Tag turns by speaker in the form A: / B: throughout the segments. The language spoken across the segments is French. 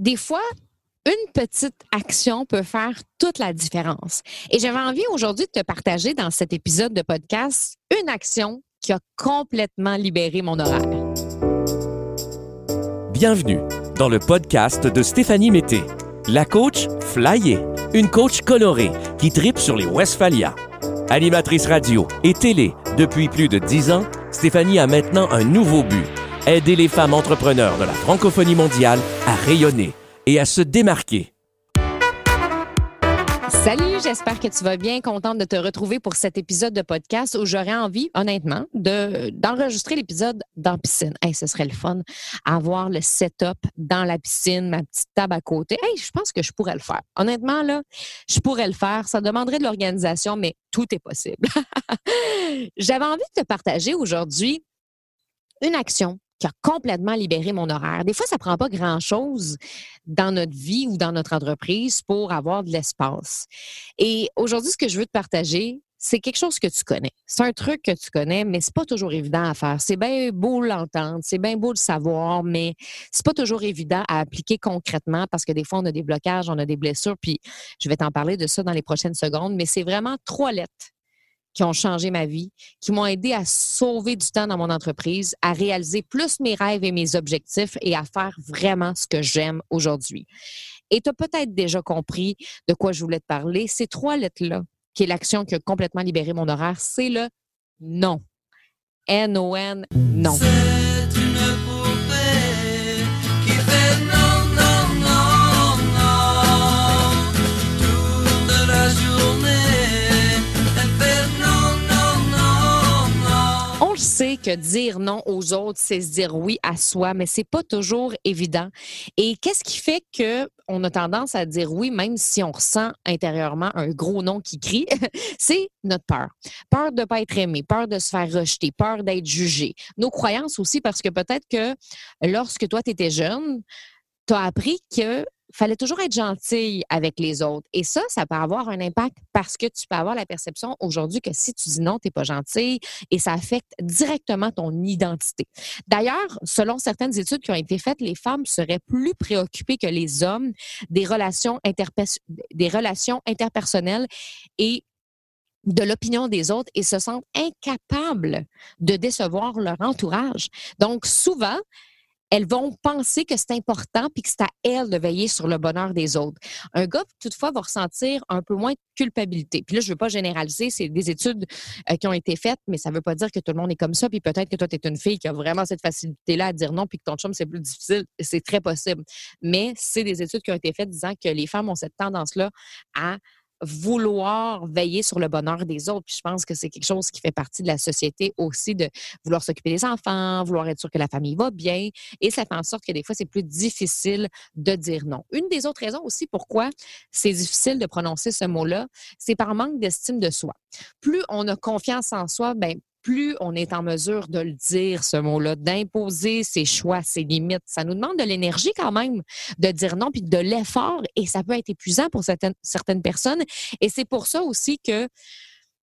A: des fois, une petite action peut faire toute la différence. Et j'avais envie aujourd'hui de te partager dans cet épisode de podcast une action qui a complètement libéré mon horaire.
B: Bienvenue dans le podcast de Stéphanie Mété, la coach flyée, une coach colorée qui tripe sur les Westphalia. Animatrice radio et télé depuis plus de dix ans, Stéphanie a maintenant un nouveau but aider les femmes entrepreneurs de la francophonie mondiale à rayonner et à se démarquer.
A: Salut, j'espère que tu vas bien, contente de te retrouver pour cet épisode de podcast où j'aurais envie, honnêtement, de, d'enregistrer l'épisode dans la piscine. Hey, ce serait le fun, avoir le setup dans la piscine, ma petite table à côté. Hey, je pense que je pourrais le faire. Honnêtement, là, je pourrais le faire. Ça demanderait de l'organisation, mais tout est possible. J'avais envie de te partager aujourd'hui une action qui a complètement libéré mon horaire. Des fois, ça prend pas grand-chose dans notre vie ou dans notre entreprise pour avoir de l'espace. Et aujourd'hui, ce que je veux te partager, c'est quelque chose que tu connais. C'est un truc que tu connais, mais c'est pas toujours évident à faire. C'est bien beau l'entendre, c'est bien beau le savoir, mais c'est pas toujours évident à appliquer concrètement parce que des fois, on a des blocages, on a des blessures, puis je vais t'en parler de ça dans les prochaines secondes, mais c'est vraiment trois lettres qui ont changé ma vie, qui m'ont aidé à sauver du temps dans mon entreprise, à réaliser plus mes rêves et mes objectifs et à faire vraiment ce que j'aime aujourd'hui. Et tu as peut-être déjà compris de quoi je voulais te parler. Ces trois lettres-là, qui est l'action qui a complètement libéré mon horaire, c'est le non. N-O-N, non. Que dire non aux autres, c'est se dire oui à soi, mais c'est pas toujours évident. Et qu'est-ce qui fait que on a tendance à dire oui, même si on ressent intérieurement un gros non qui crie, c'est notre peur. Peur de ne pas être aimé, peur de se faire rejeter, peur d'être jugé. Nos croyances aussi, parce que peut-être que lorsque toi, tu étais jeune, tu as appris que fallait toujours être gentil avec les autres. Et ça, ça peut avoir un impact parce que tu peux avoir la perception aujourd'hui que si tu dis non, tu n'es pas gentil et ça affecte directement ton identité. D'ailleurs, selon certaines études qui ont été faites, les femmes seraient plus préoccupées que les hommes des relations, des relations interpersonnelles et de l'opinion des autres et se sentent incapables de décevoir leur entourage. Donc, souvent, elles vont penser que c'est important puis que c'est à elles de veiller sur le bonheur des autres. Un gars, toutefois, va ressentir un peu moins de culpabilité. Puis là, je ne veux pas généraliser, c'est des études euh, qui ont été faites, mais ça ne veut pas dire que tout le monde est comme ça. Puis peut-être que toi, tu es une fille qui a vraiment cette facilité-là à dire non, puis que ton chum, c'est plus difficile. C'est très possible. Mais c'est des études qui ont été faites disant que les femmes ont cette tendance-là à vouloir veiller sur le bonheur des autres. Puis je pense que c'est quelque chose qui fait partie de la société aussi, de vouloir s'occuper des enfants, vouloir être sûr que la famille va bien. Et ça fait en sorte que des fois, c'est plus difficile de dire non. Une des autres raisons aussi pourquoi c'est difficile de prononcer ce mot-là, c'est par manque d'estime de soi. Plus on a confiance en soi, ben, plus on est en mesure de le dire, ce mot-là, d'imposer ses choix, ses limites. Ça nous demande de l'énergie quand même de dire non, puis de l'effort, et ça peut être épuisant pour certaines, personnes. Et c'est pour ça aussi que,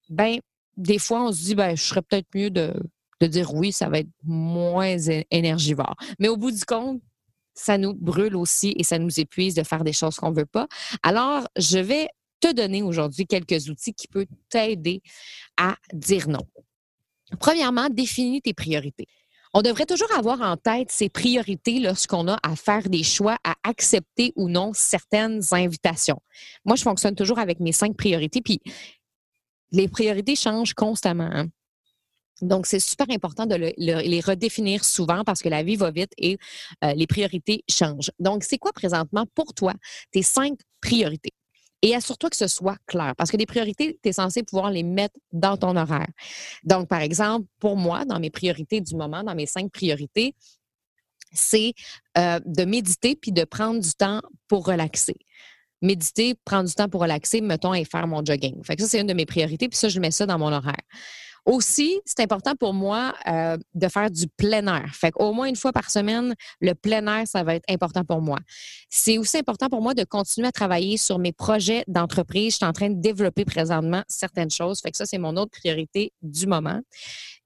A: ben, des fois, on se dit, ben, je serais peut-être mieux de, de dire oui, ça va être moins énergivore. Mais au bout du compte, ça nous brûle aussi et ça nous épuise de faire des choses qu'on ne veut pas. Alors, je vais te donner aujourd'hui quelques outils qui peuvent t'aider à dire non. Premièrement, définis tes priorités. On devrait toujours avoir en tête ses priorités lorsqu'on a à faire des choix, à accepter ou non certaines invitations. Moi, je fonctionne toujours avec mes cinq priorités, puis les priorités changent constamment. Hein. Donc, c'est super important de les redéfinir souvent parce que la vie va vite et euh, les priorités changent. Donc, c'est quoi présentement pour toi tes cinq priorités? Et assure-toi que ce soit clair, parce que des priorités, tu es censé pouvoir les mettre dans ton horaire. Donc, par exemple, pour moi, dans mes priorités du moment, dans mes cinq priorités, c'est euh, de méditer puis de prendre du temps pour relaxer. Méditer, prendre du temps pour relaxer, mettons, et faire mon jogging. Fait que ça, c'est une de mes priorités, puis ça, je mets ça dans mon horaire. Aussi, c'est important pour moi euh, de faire du plein air. Fait qu'au moins une fois par semaine, le plein air, ça va être important pour moi. C'est aussi important pour moi de continuer à travailler sur mes projets d'entreprise. Je suis en train de développer présentement certaines choses. Fait que ça, c'est mon autre priorité du moment.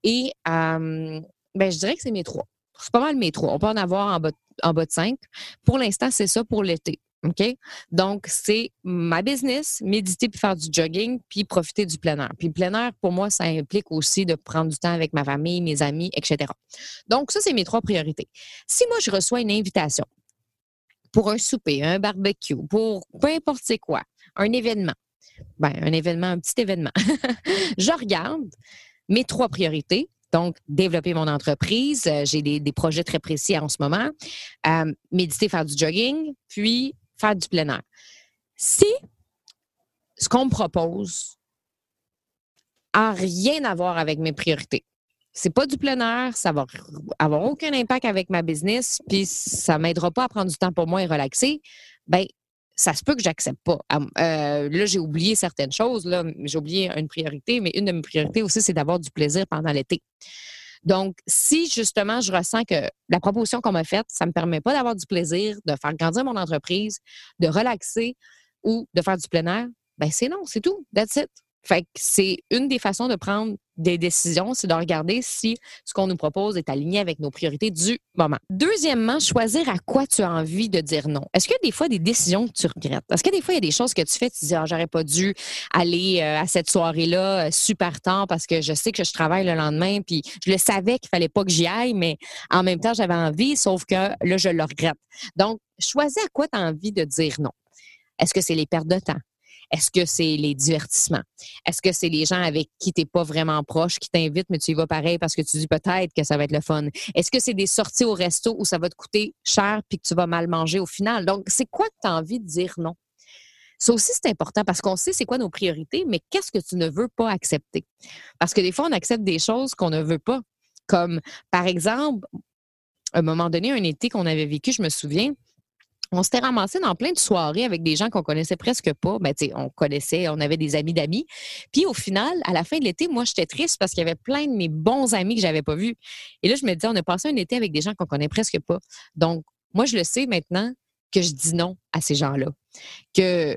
A: Et euh, ben, je dirais que c'est mes trois. c'est pas mal mes trois. On peut en avoir en en bas de cinq. Pour l'instant, c'est ça pour l'été. OK? Donc, c'est ma business, méditer puis faire du jogging, puis profiter du plein air. Puis le plein air, pour moi, ça implique aussi de prendre du temps avec ma famille, mes amis, etc. Donc, ça, c'est mes trois priorités. Si moi, je reçois une invitation pour un souper, un barbecue, pour peu importe c'est quoi, un événement, ben, un événement, un petit événement, je regarde mes trois priorités, donc, développer mon entreprise. Euh, j'ai des, projets très précis en ce moment. Euh, méditer, faire du jogging, puis faire du plein air. Si ce qu'on me propose a rien à voir avec mes priorités, c'est pas du plein air, ça va avoir aucun impact avec ma business, puis ça m'aidera pas à prendre du temps pour moi et relaxer, ben ça se peut que j'accepte pas. Euh, là, j'ai oublié certaines choses. Là, j'ai oublié une priorité, mais une de mes priorités aussi, c'est d'avoir du plaisir pendant l'été. Donc, si justement je ressens que la proposition qu'on m'a faite, ça ne me permet pas d'avoir du plaisir, de faire grandir mon entreprise, de relaxer ou de faire du plein air, ben c'est non, c'est tout. That's it. Fait que c'est une des façons de prendre des décisions, c'est de regarder si ce qu'on nous propose est aligné avec nos priorités du moment. Deuxièmement, choisir à quoi tu as envie de dire non. Est-ce qu'il y a des fois des décisions que tu regrettes? Est-ce que des fois il y a des choses que tu fais, tu dis, ah, j'aurais pas dû aller euh, à cette soirée-là euh, super tard parce que je sais que je travaille le lendemain, puis je le savais qu'il fallait pas que j'y aille, mais en même temps, j'avais envie, sauf que là, je le regrette. Donc, choisis à quoi tu as envie de dire non. Est-ce que c'est les pertes de temps? Est-ce que c'est les divertissements? Est-ce que c'est les gens avec qui tu n'es pas vraiment proche, qui t'invitent, mais tu y vas pareil parce que tu dis peut-être que ça va être le fun? Est-ce que c'est des sorties au resto où ça va te coûter cher puis que tu vas mal manger au final? Donc, c'est quoi que tu as envie de dire non? Ça aussi, c'est important parce qu'on sait c'est quoi nos priorités, mais qu'est-ce que tu ne veux pas accepter? Parce que des fois, on accepte des choses qu'on ne veut pas. Comme, par exemple, à un moment donné, un été qu'on avait vécu, je me souviens, on s'était ramassé dans plein de soirées avec des gens qu'on connaissait presque pas. Ben, on connaissait, on avait des amis d'amis. Puis au final, à la fin de l'été, moi, j'étais triste parce qu'il y avait plein de mes bons amis que j'avais pas vus. Et là, je me disais, on a passé un été avec des gens qu'on connaît presque pas. Donc, moi, je le sais maintenant que je dis non à ces gens-là. Que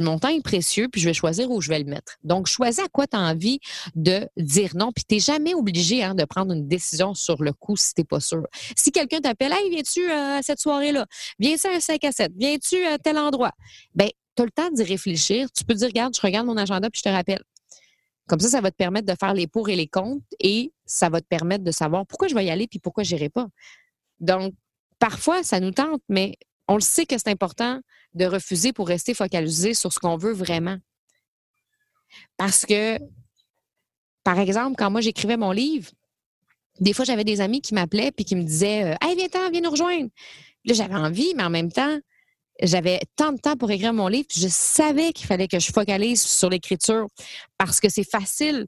A: mon temps est précieux, puis je vais choisir où je vais le mettre. Donc, choisis à quoi tu as envie de dire non, puis tu n'es jamais obligé hein, de prendre une décision sur le coup si tu n'es pas sûr. Si quelqu'un t'appelle, hey, viens-tu euh, à cette soirée-là? Viens-tu à un 5 à 7? Viens-tu à tel endroit? Bien, tu as le temps d'y réfléchir. Tu peux dire, regarde, je regarde mon agenda, puis je te rappelle. Comme ça, ça va te permettre de faire les pour et les contre et ça va te permettre de savoir pourquoi je vais y aller puis pourquoi je n'irai pas. Donc, parfois, ça nous tente, mais on le sait que c'est important de refuser pour rester focalisé sur ce qu'on veut vraiment. Parce que, par exemple, quand moi j'écrivais mon livre, des fois j'avais des amis qui m'appelaient puis qui me disaient euh, Hey, viens-t'en, viens nous rejoindre. Là, j'avais envie, mais en même temps, j'avais tant de temps pour écrire mon livre, je savais qu'il fallait que je focalise sur l'écriture parce que c'est facile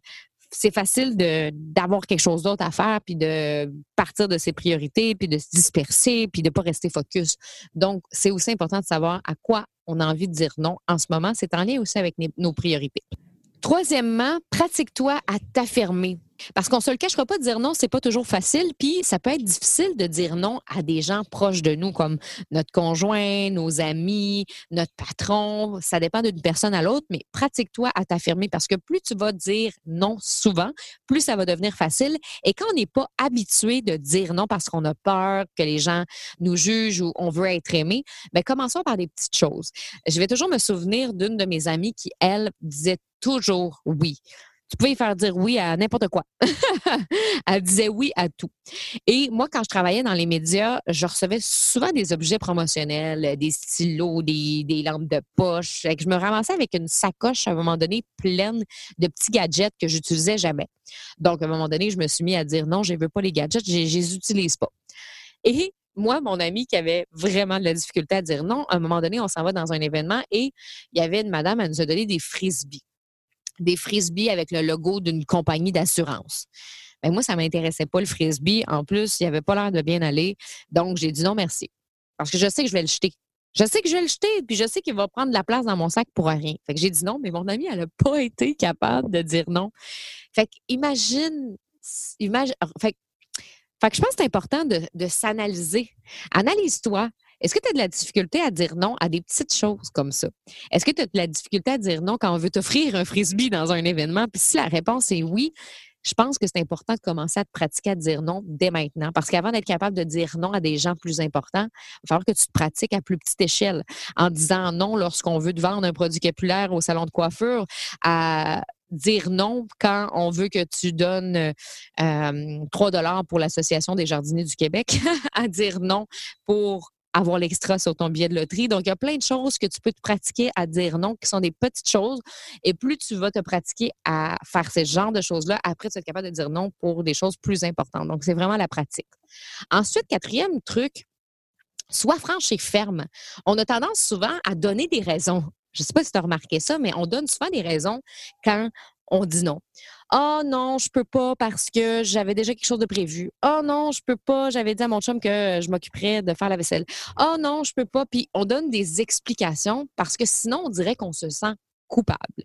A: c'est facile d'avoir quelque chose d'autre à faire, puis de partir de ses priorités, puis de se disperser, puis de ne pas rester focus. Donc, c'est aussi important de savoir à quoi on a envie de dire non en ce moment. C'est en lien aussi avec nos priorités. Troisièmement, pratique-toi à t'affirmer. Parce qu'on se le cachera pas de dire non, c'est pas toujours facile, puis ça peut être difficile de dire non à des gens proches de nous, comme notre conjoint, nos amis, notre patron. Ça dépend d'une personne à l'autre, mais pratique-toi à t'affirmer parce que plus tu vas dire non souvent, plus ça va devenir facile. Et quand on n'est pas habitué de dire non parce qu'on a peur que les gens nous jugent ou on veut être aimé, bien, commençons par des petites choses. Je vais toujours me souvenir d'une de mes amies qui, elle, disait toujours oui tu pouvais faire dire oui à n'importe quoi. elle disait oui à tout. Et moi, quand je travaillais dans les médias, je recevais souvent des objets promotionnels, des stylos, des, lampes de poche. Et que je me ramassais avec une sacoche à un moment donné pleine de petits gadgets que j'utilisais jamais. Donc, à un moment donné, je me suis mis à dire non, je ne veux pas les gadgets, je ne les utilise pas. Et moi, mon ami qui avait vraiment de la difficulté à dire non, à un moment donné, on s'en va dans un événement et il y avait une madame, elle nous a donné des frisbees des frisbees avec le logo d'une compagnie d'assurance. Ben moi, ça m'intéressait pas le frisbee. En plus, il avait pas l'air de bien aller. Donc, j'ai dit non, merci. Parce que je sais que je vais le jeter. Je sais que je vais le jeter, puis je sais qu'il va prendre de la place dans mon sac pour rien. Fait que j'ai dit non, mais mon amie, elle n'a pas été capable de dire non. Fait que imagine, imagine fait, fait que je pense que c'est important de, de s'analyser. Analyse-toi. Est-ce que tu as de la difficulté à dire non à des petites choses comme ça? Est-ce que tu as de la difficulté à dire non quand on veut t'offrir un frisbee dans un événement? Puis si la réponse est oui, je pense que c'est important de commencer à te pratiquer à dire non dès maintenant. Parce qu'avant d'être capable de dire non à des gens plus importants, il va falloir que tu te pratiques à plus petite échelle. En disant non lorsqu'on veut te vendre un produit capillaire au salon de coiffure, à dire non quand on veut que tu donnes euh, 3 dollars pour l'Association des jardiniers du Québec, à dire non pour avoir l'extra sur ton billet de loterie. Donc, il y a plein de choses que tu peux te pratiquer à dire non, qui sont des petites choses. Et plus tu vas te pratiquer à faire ce genre de choses-là, après, tu vas être capable de dire non pour des choses plus importantes. Donc, c'est vraiment la pratique. Ensuite, quatrième truc, sois franche et ferme. On a tendance souvent à donner des raisons. Je ne sais pas si tu as remarqué ça, mais on donne souvent des raisons quand on dit non. Oh non, je peux pas parce que j'avais déjà quelque chose de prévu. Oh non, je peux pas, j'avais dit à mon chum que je m'occuperais de faire la vaisselle. Oh non, je peux pas. Puis on donne des explications parce que sinon on dirait qu'on se sent coupable.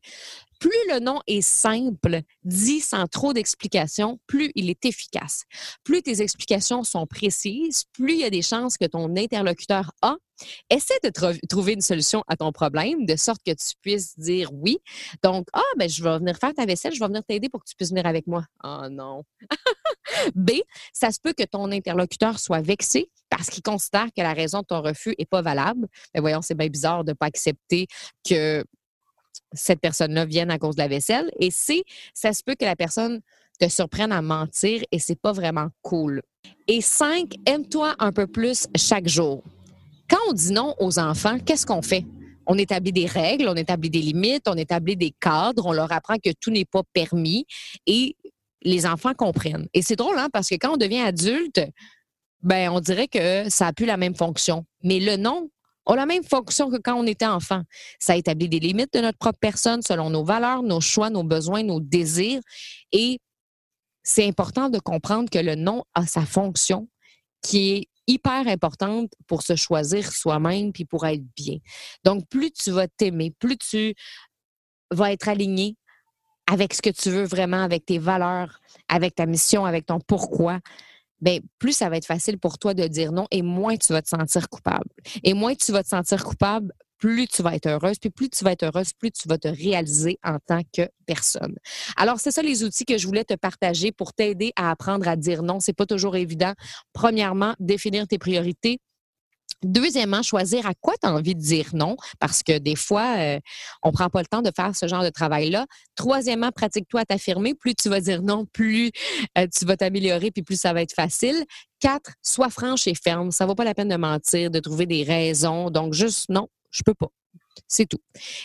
A: Plus le nom est simple, dit sans trop d'explications, plus il est efficace. Plus tes explications sont précises, plus il y a des chances que ton interlocuteur a. Essaie de trouver une solution à ton problème de sorte que tu puisses dire oui. Donc, ah, ben, je vais venir faire ta vaisselle, je vais venir t'aider pour que tu puisses venir avec moi. Oh non. B, ça se peut que ton interlocuteur soit vexé parce qu'il considère que la raison de ton refus n'est pas valable. Mais voyons, c'est bien bizarre de ne pas accepter que cette personne-là vienne à cause de la vaisselle. Et C, ça se peut que la personne te surprenne à mentir et c'est pas vraiment cool. Et cinq, aime-toi un peu plus chaque jour. Quand on dit non aux enfants, qu'est-ce qu'on fait? On établit des règles, on établit des limites, on établit des cadres, on leur apprend que tout n'est pas permis et les enfants comprennent. Et c'est drôle, hein, parce que quand on devient adulte, ben, on dirait que ça n'a plus la même fonction. Mais le non, ont la même fonction que quand on était enfant. Ça établit des limites de notre propre personne selon nos valeurs, nos choix, nos besoins, nos désirs. Et c'est important de comprendre que le non a sa fonction qui est hyper importante pour se choisir soi-même puis pour être bien. Donc, plus tu vas t'aimer, plus tu vas être aligné avec ce que tu veux vraiment, avec tes valeurs, avec ta mission, avec ton pourquoi, ben plus ça va être facile pour toi de dire non et moins tu vas te sentir coupable. Et moins tu vas te sentir coupable, plus tu vas être heureuse, puis plus tu vas être heureuse, plus tu vas te réaliser en tant que personne. Alors, c'est ça les outils que je voulais te partager pour t'aider à apprendre à dire non. C'est pas toujours évident. Premièrement, définir tes priorités. Deuxièmement, choisir à quoi tu as envie de dire non, parce que des fois, euh, on prend pas le temps de faire ce genre de travail-là. Troisièmement, pratique-toi à t'affirmer. Plus tu vas dire non, plus euh, tu vas t'améliorer, puis plus ça va être facile. Quatre, sois franche et ferme. Ça vaut pas la peine de mentir, de trouver des raisons. Donc, juste non, je peux pas. C'est tout.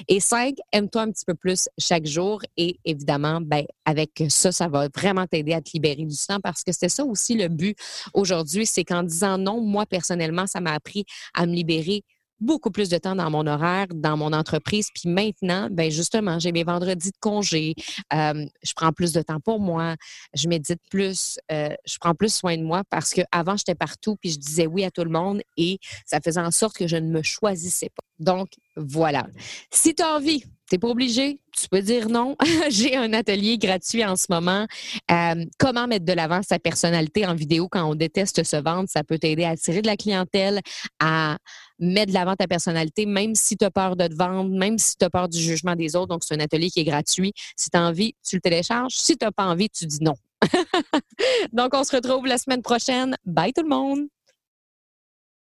A: Et cinq, aime-toi un petit peu plus chaque jour. Et évidemment, ben, avec ça, ça va vraiment t'aider à te libérer du temps parce que c'était ça aussi le but aujourd'hui. C'est qu'en disant non, moi, personnellement, ça m'a appris à me libérer beaucoup plus de temps dans mon horaire, dans mon entreprise. Puis maintenant, ben justement, j'ai mes vendredis de congé. Euh, je prends plus de temps pour moi. Je médite plus. Euh, je prends plus soin de moi parce qu'avant, j'étais partout puis je disais oui à tout le monde et ça faisait en sorte que je ne me choisissais pas. Donc, voilà. Si tu as envie, tu n'es pas obligé, tu peux dire non. J'ai un atelier gratuit en ce moment. Euh, comment mettre de l'avant sa personnalité en vidéo quand on déteste se vendre? Ça peut t'aider à attirer de la clientèle, à mettre de l'avant ta personnalité, même si tu as peur de te vendre, même si tu as peur du jugement des autres. Donc, c'est un atelier qui est gratuit. Si tu as envie, tu le télécharges. Si tu n'as pas envie, tu dis non. Donc, on se retrouve la semaine prochaine. Bye tout le monde!